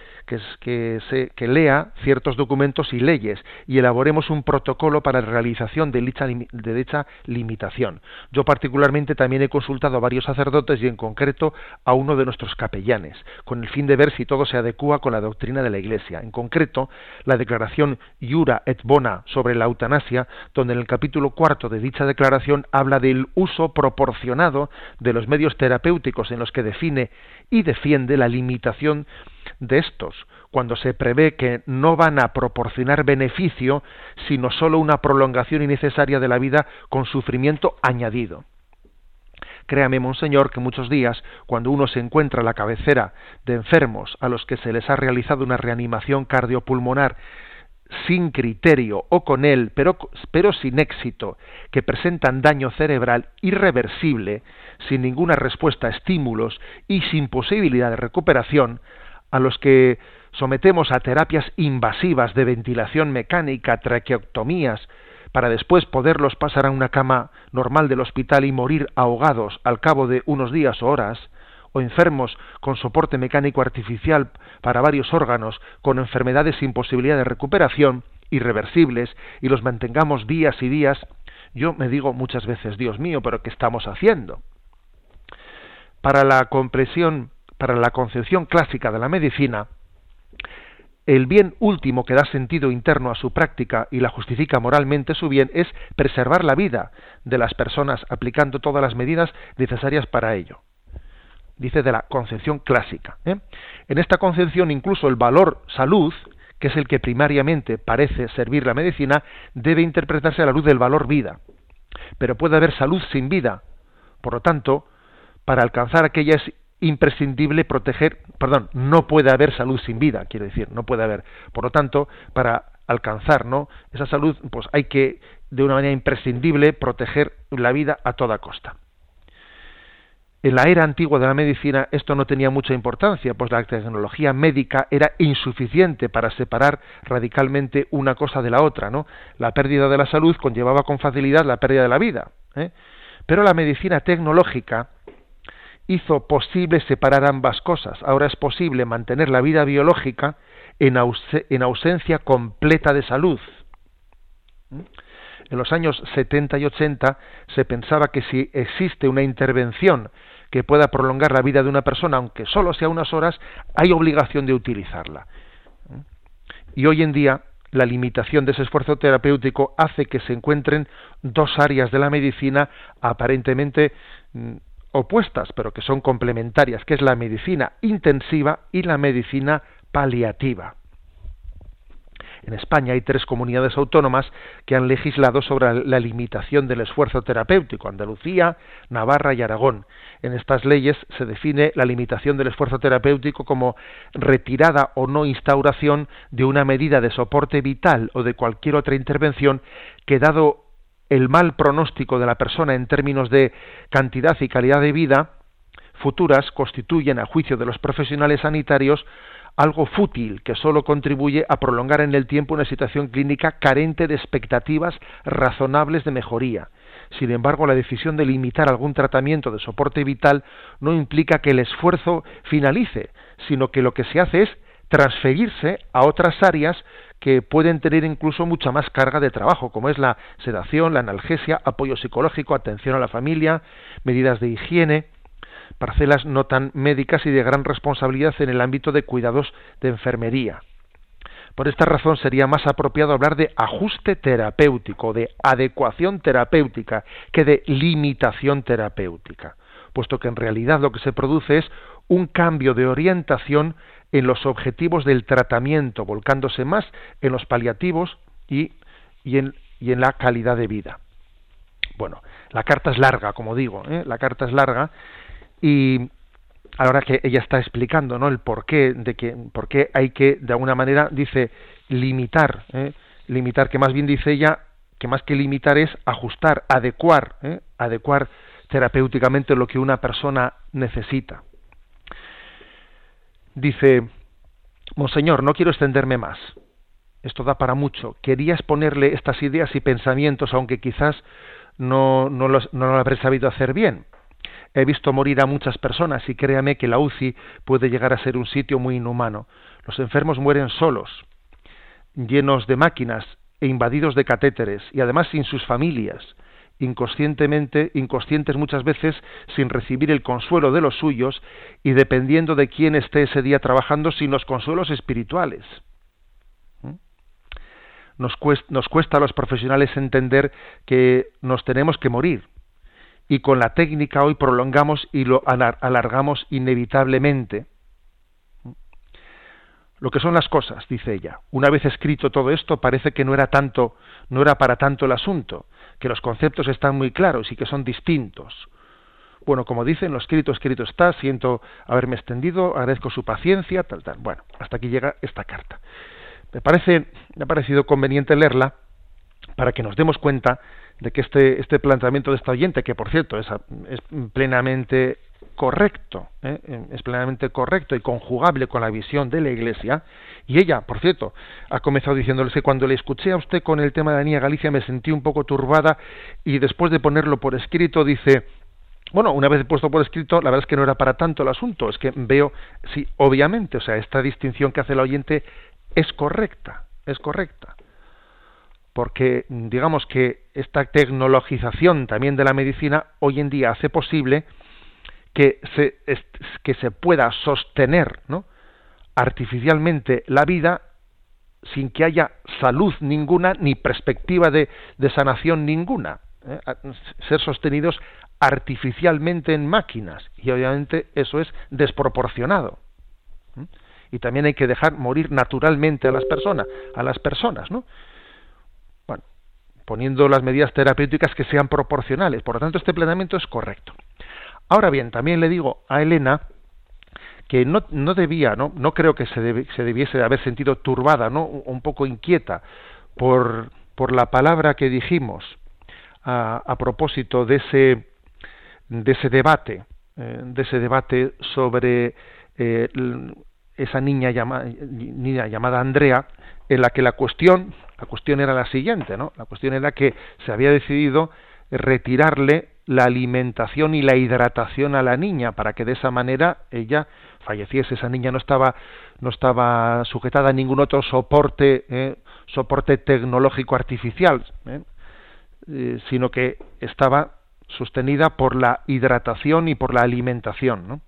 Speaker 1: se, que lea ciertos documentos y leyes y elaboremos un protocolo para la realización de dicha, de dicha limitación. Yo particularmente también he consultado a varios sacerdotes y en concreto a uno de nuestros capellanes, con el fin de ver si todo se adecua con la doctrina de la Iglesia. En concreto, la declaración Iura et Bona sobre la eutanasia, donde en el capítulo cuarto de dicha declaración habla del uso proporcionado de los medios terapéuticos en los que define y defiende la limitación de estos, cuando se prevé que no van a proporcionar beneficio, sino sólo una prolongación innecesaria de la vida con sufrimiento añadido. Créame, Monseñor, que muchos días, cuando uno se encuentra a la cabecera de enfermos a los que se les ha realizado una reanimación cardiopulmonar sin criterio o con él, pero, pero sin éxito, que presentan daño cerebral irreversible, sin ninguna respuesta a estímulos y sin posibilidad de recuperación, a los que sometemos a terapias invasivas de ventilación mecánica, traqueotomías, para después poderlos pasar a una cama normal del hospital y morir ahogados al cabo de unos días o horas, o enfermos con soporte mecánico artificial para varios órganos, con enfermedades sin posibilidad de recuperación, irreversibles, y los mantengamos días y días, yo me digo muchas veces, Dios mío, pero ¿qué estamos haciendo? Para la comprensión, para la concepción clásica de la medicina, el bien último que da sentido interno a su práctica y la justifica moralmente su bien es preservar la vida de las personas aplicando todas las medidas necesarias para ello. Dice de la concepción clásica. ¿eh? En esta concepción incluso el valor salud, que es el que primariamente parece servir la medicina, debe interpretarse a la luz del valor vida. Pero puede haber salud sin vida. Por lo tanto, para alcanzar aquella imprescindible proteger, perdón, no puede haber salud sin vida, quiero decir, no puede haber. Por lo tanto, para alcanzar, ¿no? esa salud, pues hay que de una manera imprescindible proteger la vida a toda costa. En la era antigua de la medicina esto no tenía mucha importancia, pues la tecnología médica era insuficiente para separar radicalmente una cosa de la otra, ¿no? La pérdida de la salud conllevaba con facilidad la pérdida de la vida. ¿eh? Pero la medicina tecnológica hizo posible separar ambas cosas. Ahora es posible mantener la vida biológica en, ausencia completa de salud. ¿Mm? En los años 70 y 80 se pensaba que si existe una intervención que pueda prolongar la vida de una persona, aunque solo sea unas horas, hay obligación de utilizarla. ¿Mm? Y hoy en día la limitación de ese esfuerzo terapéutico hace que se encuentren dos áreas de la medicina aparentemente mm, opuestas, pero que son complementarias, que es la medicina intensiva y la medicina paliativa. En España hay tres comunidades autónomas que han legislado sobre la limitación del esfuerzo terapéutico, Andalucía, Navarra y Aragón. En estas leyes se define la limitación del esfuerzo terapéutico como retirada o no instauración de una medida de soporte vital o de cualquier otra intervención que dado el mal pronóstico de la persona en términos de cantidad y calidad de vida futuras constituyen, a juicio de los profesionales sanitarios, algo fútil que sólo contribuye a prolongar en el tiempo una situación clínica carente de expectativas razonables de mejoría. Sin embargo, la decisión de limitar algún tratamiento de soporte vital no implica que el esfuerzo finalice, sino que lo que se hace es transferirse a otras áreas que pueden tener incluso mucha más carga de trabajo, como es la sedación, la analgesia, apoyo psicológico, atención a la familia, medidas de higiene, parcelas no tan médicas y de gran responsabilidad en el ámbito de cuidados de enfermería. Por esta razón sería más apropiado hablar de ajuste terapéutico, de adecuación terapéutica, que de limitación terapéutica, puesto que en realidad lo que se produce es un cambio de orientación en los objetivos del tratamiento, volcándose más en los paliativos y, y, en, y en, la calidad de vida. Bueno, la carta es larga, como digo, ¿eh? la carta es larga y ahora que ella está explicando ¿no? el porqué de que por qué hay que de alguna manera dice limitar ¿eh? limitar que más bien dice ella que más que limitar es ajustar adecuar ¿eh? adecuar terapéuticamente lo que una persona necesita Dice, Monseñor, no quiero extenderme más. Esto da para mucho. Quería exponerle estas ideas y pensamientos, aunque quizás no, no, no lo habré sabido hacer bien. He visto morir a muchas personas y créame que la UCI puede llegar a ser un sitio muy inhumano. Los enfermos mueren solos, llenos de máquinas e invadidos de catéteres y además sin sus familias inconscientemente, inconscientes muchas veces, sin recibir el consuelo de los suyos y dependiendo de quién esté ese día trabajando sin los consuelos espirituales. ¿Mm? Nos cuesta, a los profesionales entender que nos tenemos que morir y con la técnica hoy prolongamos y lo alargamos inevitablemente. ¿Mm? Lo que son las cosas, dice ella. Una vez escrito todo esto, parece que no era tanto, no era para tanto el asunto que los conceptos están muy claros y que son distintos. Bueno, como dicen, lo escrito, escrito está, siento haberme extendido, agradezco su paciencia, tal, tal. Bueno, hasta aquí llega esta carta. me parece, me ha parecido conveniente leerla para que nos demos cuenta de que este, este planteamiento de esta oyente, que por cierto es, es plenamente correcto, ¿eh? es plenamente correcto y conjugable con la visión de la Iglesia, y ella, por cierto, ha comenzado diciéndole que cuando le escuché a usted con el tema de la niña Galicia me sentí un poco turbada y después de ponerlo por escrito dice, bueno, una vez puesto por escrito, la verdad es que no era para tanto el asunto, es que veo, sí, obviamente, o sea, esta distinción que hace el oyente es correcta, es correcta. Porque digamos que esta tecnologización también de la medicina hoy en día hace posible que se, que se pueda sostener artificialmente la vida sin que haya salud ninguna ni perspectiva de, de sanación ninguna. ¿eh? Ser sostenidos artificialmente en máquinas. Y obviamente eso es desproporcionado y también hay que dejar morir naturalmente a las personas a las personas no bueno poniendo las medidas terapéuticas que sean proporcionales. Por lo tanto este planeamiento es correcto ahora bien también le digo a Elena que no, no debía no no creo que se, se debiese de haber sentido turbada no un poco inquieta por por la palabra que dijimos a, a propósito de ese de ese debate, eh, de ese debate sobre eh, esa niña, niña llamada Andrea, en la que la cuestión, la cuestión era la siguiente, ¿no? La cuestión era que se había decidido retirarle la alimentación y la hidratación a la niña para que de esa manera ella falleciese. Esa niña no estaba no estaba sujetada a ningún otro soporte eh, soporte tecnológico artificial, sino que estaba sostenida por la hidratación y por la alimentación. ¿no?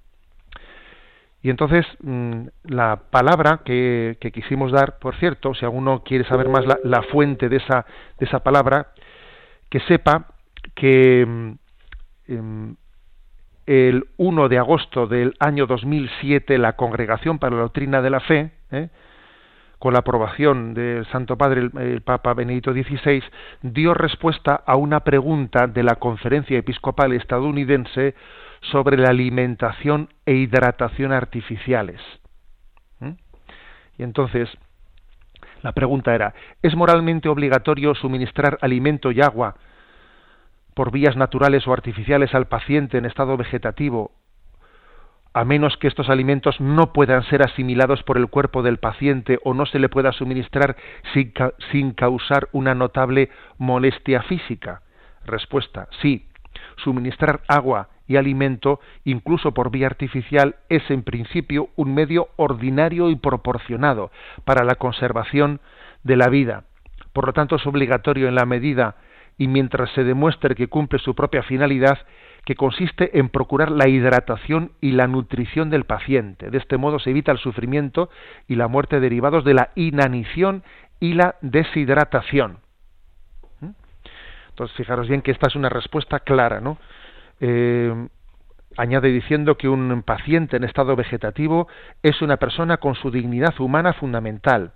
Speaker 1: Y entonces mm, la palabra que, quisimos dar, por cierto, si alguno quiere saber más la, fuente de esa, de esa palabra, que sepa que mm, el 1 de agosto del año 2007 la Congregación para la Doctrina de la Fe, ¿eh? con la aprobación del Santo Padre, el, Papa Benedicto XVI, dio respuesta a una pregunta de la Conferencia Episcopal estadounidense sobre la alimentación e hidratación artificiales. ¿Mm? Y entonces, la pregunta era, ¿es moralmente obligatorio suministrar alimento y agua por vías naturales o artificiales al paciente en estado vegetativo a menos que estos alimentos no puedan ser asimilados por el cuerpo del paciente o no se le pueda suministrar sin, causar una notable molestia física? Respuesta, sí. Suministrar agua y alimento, incluso por vía artificial, es en principio un medio ordinario y proporcionado para la conservación de la vida. Por lo tanto, es obligatorio en la medida y mientras se demuestre que cumple su propia finalidad que consiste en procurar la hidratación y la nutrición del paciente. De este modo se evita el sufrimiento y la muerte derivados de la inanición y la deshidratación. ¿Mm? Entonces, fijaros bien que esta es una respuesta clara, ¿no? Eh, añade diciendo que un paciente en estado vegetativo es una persona con su dignidad humana fundamental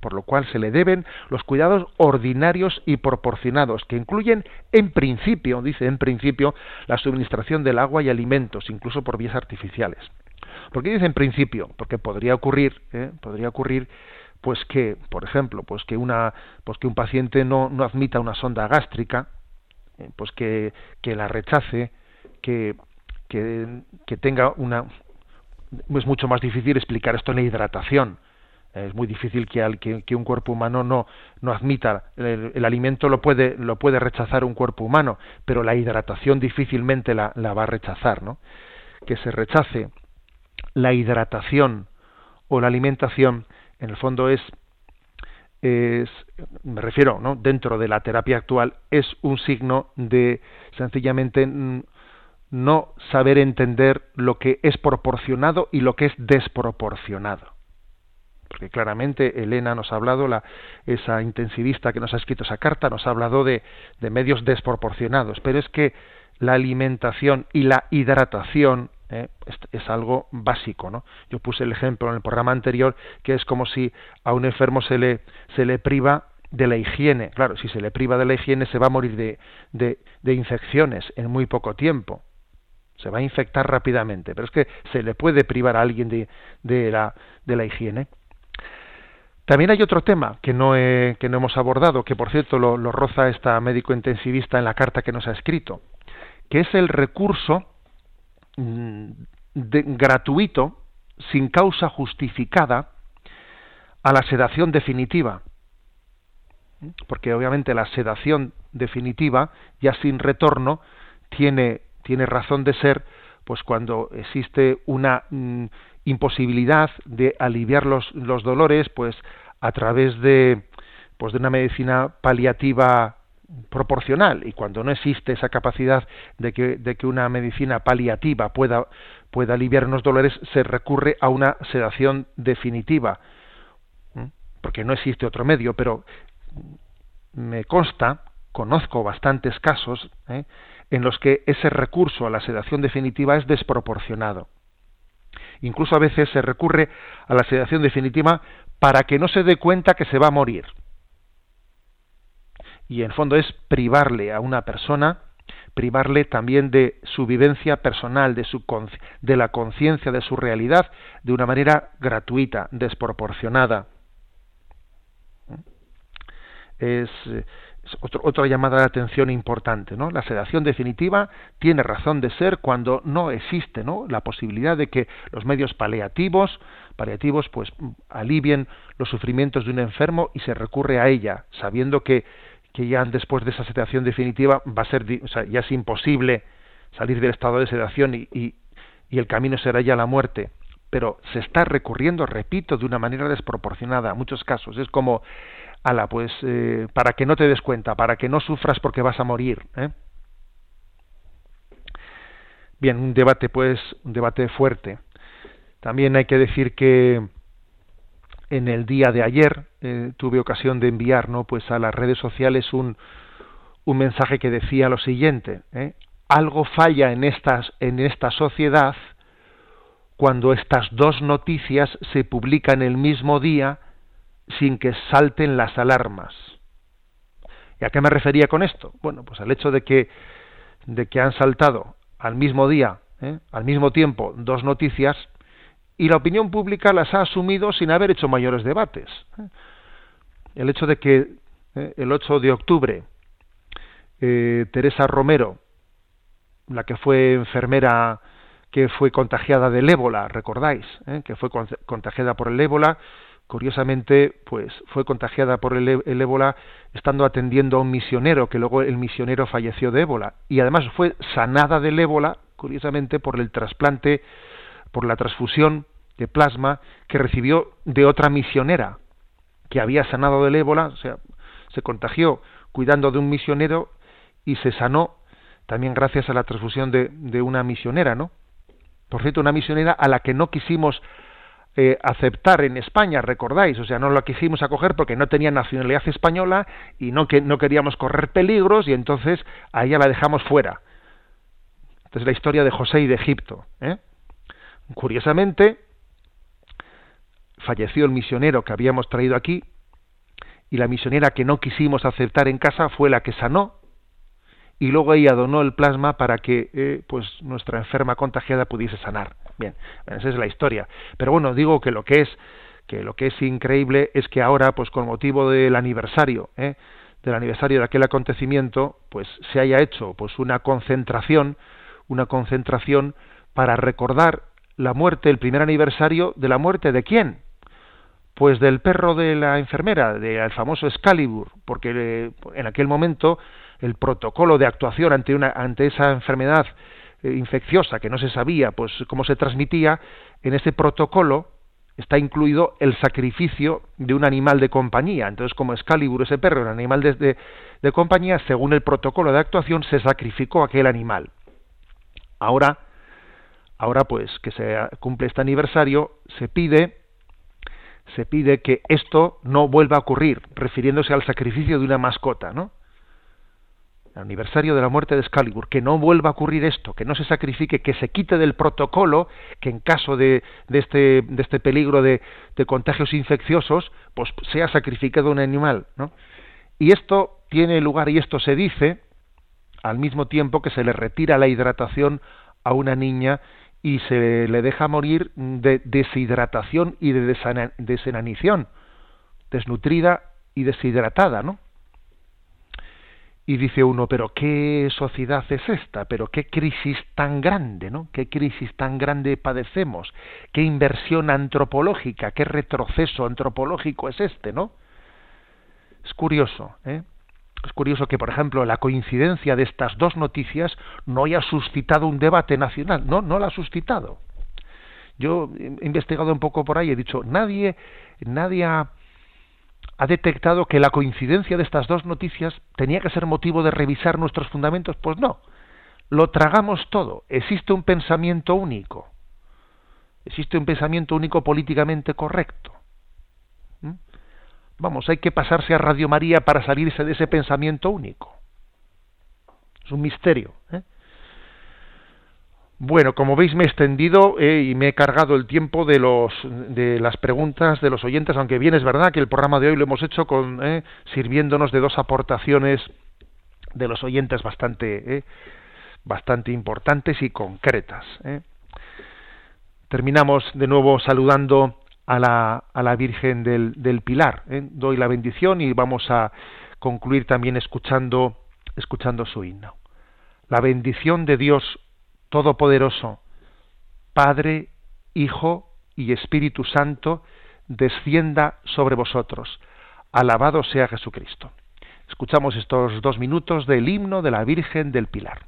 Speaker 1: por lo cual se le deben los cuidados ordinarios y proporcionados, que incluyen en principio, dice en principio, la suministración del agua y alimentos, incluso por vías artificiales. ¿Por qué dice en principio? Porque podría ocurrir, ¿eh? podría ocurrir pues que, por ejemplo, pues que una, pues que un paciente no, no admita una sonda gástrica, ¿eh? pues que, que la rechace, que, que, que tenga una es mucho más difícil explicar esto en la hidratación es muy difícil que, que, un cuerpo humano no, no admita el, alimento lo puede lo puede rechazar un cuerpo humano pero la hidratación difícilmente la, va a rechazar que se rechace la hidratación o la alimentación en el fondo es es me refiero no dentro de la terapia actual es un signo de sencillamente no saber entender lo que es proporcionado y lo que es desproporcionado porque claramente Elena nos ha hablado, la, esa intensivista que nos ha escrito esa carta, nos ha hablado de, medios desproporcionados, pero es que la alimentación y la hidratación eh, es, algo básico, ¿no? Yo puse el ejemplo en el programa anterior que es como si a un enfermo se le, se le priva de la higiene. Claro, si se le priva de la higiene se va a morir de, de infecciones en muy poco tiempo se va a infectar rápidamente, pero es que se le puede privar a alguien de, de, la, de la higiene. También hay otro tema que no, que no hemos abordado, que por cierto lo, roza esta médico intensivista en la carta que nos ha escrito, que es el recurso mm, gratuito, sin causa justificada, a la sedación definitiva. Porque obviamente la sedación definitiva, ya sin retorno, tiene, tiene razón de ser pues cuando existe una mm, imposibilidad de aliviar los, los dolores pues a través de pues de una medicina paliativa proporcional y cuando no existe esa capacidad de que, de que una medicina paliativa pueda, pueda aliviar unos dolores se recurre a una sedación definitiva porque no existe otro medio pero me consta conozco bastantes casos ¿eh? en los que ese recurso a la sedación definitiva es desproporcionado. Incluso a veces se recurre a la sedación definitiva para que no se dé cuenta que se va a morir. Y en fondo es privarle a una persona, privarle también de su vivencia personal, de, su, de la conciencia de su realidad, de una manera gratuita, desproporcionada. Es, otra llamada de atención importante, ¿no? La sedación definitiva tiene razón de ser cuando no existe, ¿no? La posibilidad de que los medios paliativos, paliativos, pues alivien los sufrimientos de un enfermo y se recurre a ella, sabiendo que, que ya después de esa sedación definitiva va a ser, o sea, ya es imposible salir del estado de sedación y, y, y el camino será ya la muerte. Pero se está recurriendo, repito, de una manera desproporcionada. En muchos casos es como ala, pues eh, para que no te des cuenta, para que no sufras porque vas a morir. ¿eh? Bien, un debate, pues, un debate fuerte. También hay que decir que en el día de ayer eh, tuve ocasión de enviar, ¿no? Pues a las redes sociales un, un mensaje que decía lo siguiente: algo falla en estas en esta sociedad cuando estas dos noticias se publican el mismo día sin que salten las alarmas. ¿Y a qué me refería con esto? Bueno, pues al hecho de que, de que han saltado al mismo día, ¿eh? al mismo tiempo, dos noticias y la opinión pública las ha asumido sin haber hecho mayores debates. ¿eh? El hecho de que ¿eh? el 8 de octubre Teresa Romero, la que fue enfermera que fue contagiada del ébola, recordáis, que fue contagiada por el ébola, curiosamente, pues fue contagiada por el, ébola estando atendiendo a un misionero, que luego el misionero falleció de ébola. Y además fue sanada del ébola, curiosamente, por el trasplante, por la transfusión de plasma que recibió de otra misionera, que había sanado del ébola, o sea, se contagió cuidando de un misionero y se sanó también gracias a la transfusión de, de una misionera, ¿no? Por cierto, una misionera a la que no quisimos eh, aceptar en España, recordáis, o sea, no la quisimos acoger porque no tenía nacionalidad española y no, que, no queríamos correr peligros y entonces a ella la dejamos fuera. Esta es la historia de José y de Egipto. ¿eh? Curiosamente, falleció el misionero que habíamos traído aquí y la misionera que no quisimos aceptar en casa fue la que sanó y luego ella donó el plasma para que eh, pues nuestra enferma contagiada pudiese sanar. Bien, esa es la historia. Pero bueno, digo que lo que es que lo que es increíble es que ahora, pues con motivo del aniversario, ¿eh? del aniversario de aquel acontecimiento, pues se haya hecho pues una concentración, una concentración para recordar la muerte, el primer aniversario de la muerte de quién? Pues del perro de la enfermera, del famoso Excalibur, porque eh, en aquel momento el protocolo de actuación ante, una, ante esa enfermedad eh, infecciosa que no se sabía pues cómo se transmitía, en ese protocolo está incluido el sacrificio de un animal de compañía. Entonces, como Excalibur, ese perro, un animal de, de, compañía, según el protocolo de actuación, se sacrificó aquel animal. Ahora, ahora pues que se cumple este aniversario, se pide se pide que esto no vuelva a ocurrir, refiriéndose al sacrificio de una mascota, ¿no? Aniversario de la muerte de Excalibur, que no vuelva a ocurrir esto, que no se sacrifique, que se quite del protocolo, que en caso de, de, este, de este, peligro de, de, contagios infecciosos, pues sea sacrificado un animal, ¿no? Y esto tiene lugar y esto se dice al mismo tiempo que se le retira la hidratación a una niña y se le deja morir de deshidratación y de desenanición desnutrida y deshidratada, ¿no? Y dice uno, pero qué sociedad es esta, pero qué crisis tan grande, ¿no? Qué crisis tan grande padecemos, qué inversión antropológica, qué retroceso antropológico es este, ¿no? Es curioso, ¿eh? Es curioso que, por ejemplo, la coincidencia de estas dos noticias no haya suscitado un debate nacional, no, no la ha suscitado. Yo he investigado un poco por ahí, he dicho, nadie, nadie ha ha detectado que la coincidencia de estas dos noticias tenía que ser motivo de revisar nuestros fundamentos. Pues no, lo tragamos todo. Existe un pensamiento único. Existe un pensamiento único políticamente correcto. ¿Mm? Vamos, hay que pasarse a Radio María para salirse de ese pensamiento único. Es un misterio. ¿eh? Bueno, como veis me he extendido eh, y me he cargado el tiempo de, los, de las preguntas de los oyentes, aunque bien es verdad que el programa de hoy lo hemos hecho con, eh, sirviéndonos de dos aportaciones de los oyentes bastante, eh, bastante importantes y concretas. Terminamos de nuevo saludando a la, a la Virgen del, del Pilar. Doy la bendición y vamos a concluir también escuchando, escuchando su himno. La bendición de Dios Todopoderoso, Padre, Hijo y Espíritu Santo, descienda sobre vosotros. Alabado sea Jesucristo. Escuchamos estos dos minutos del himno de la Virgen del Pilar.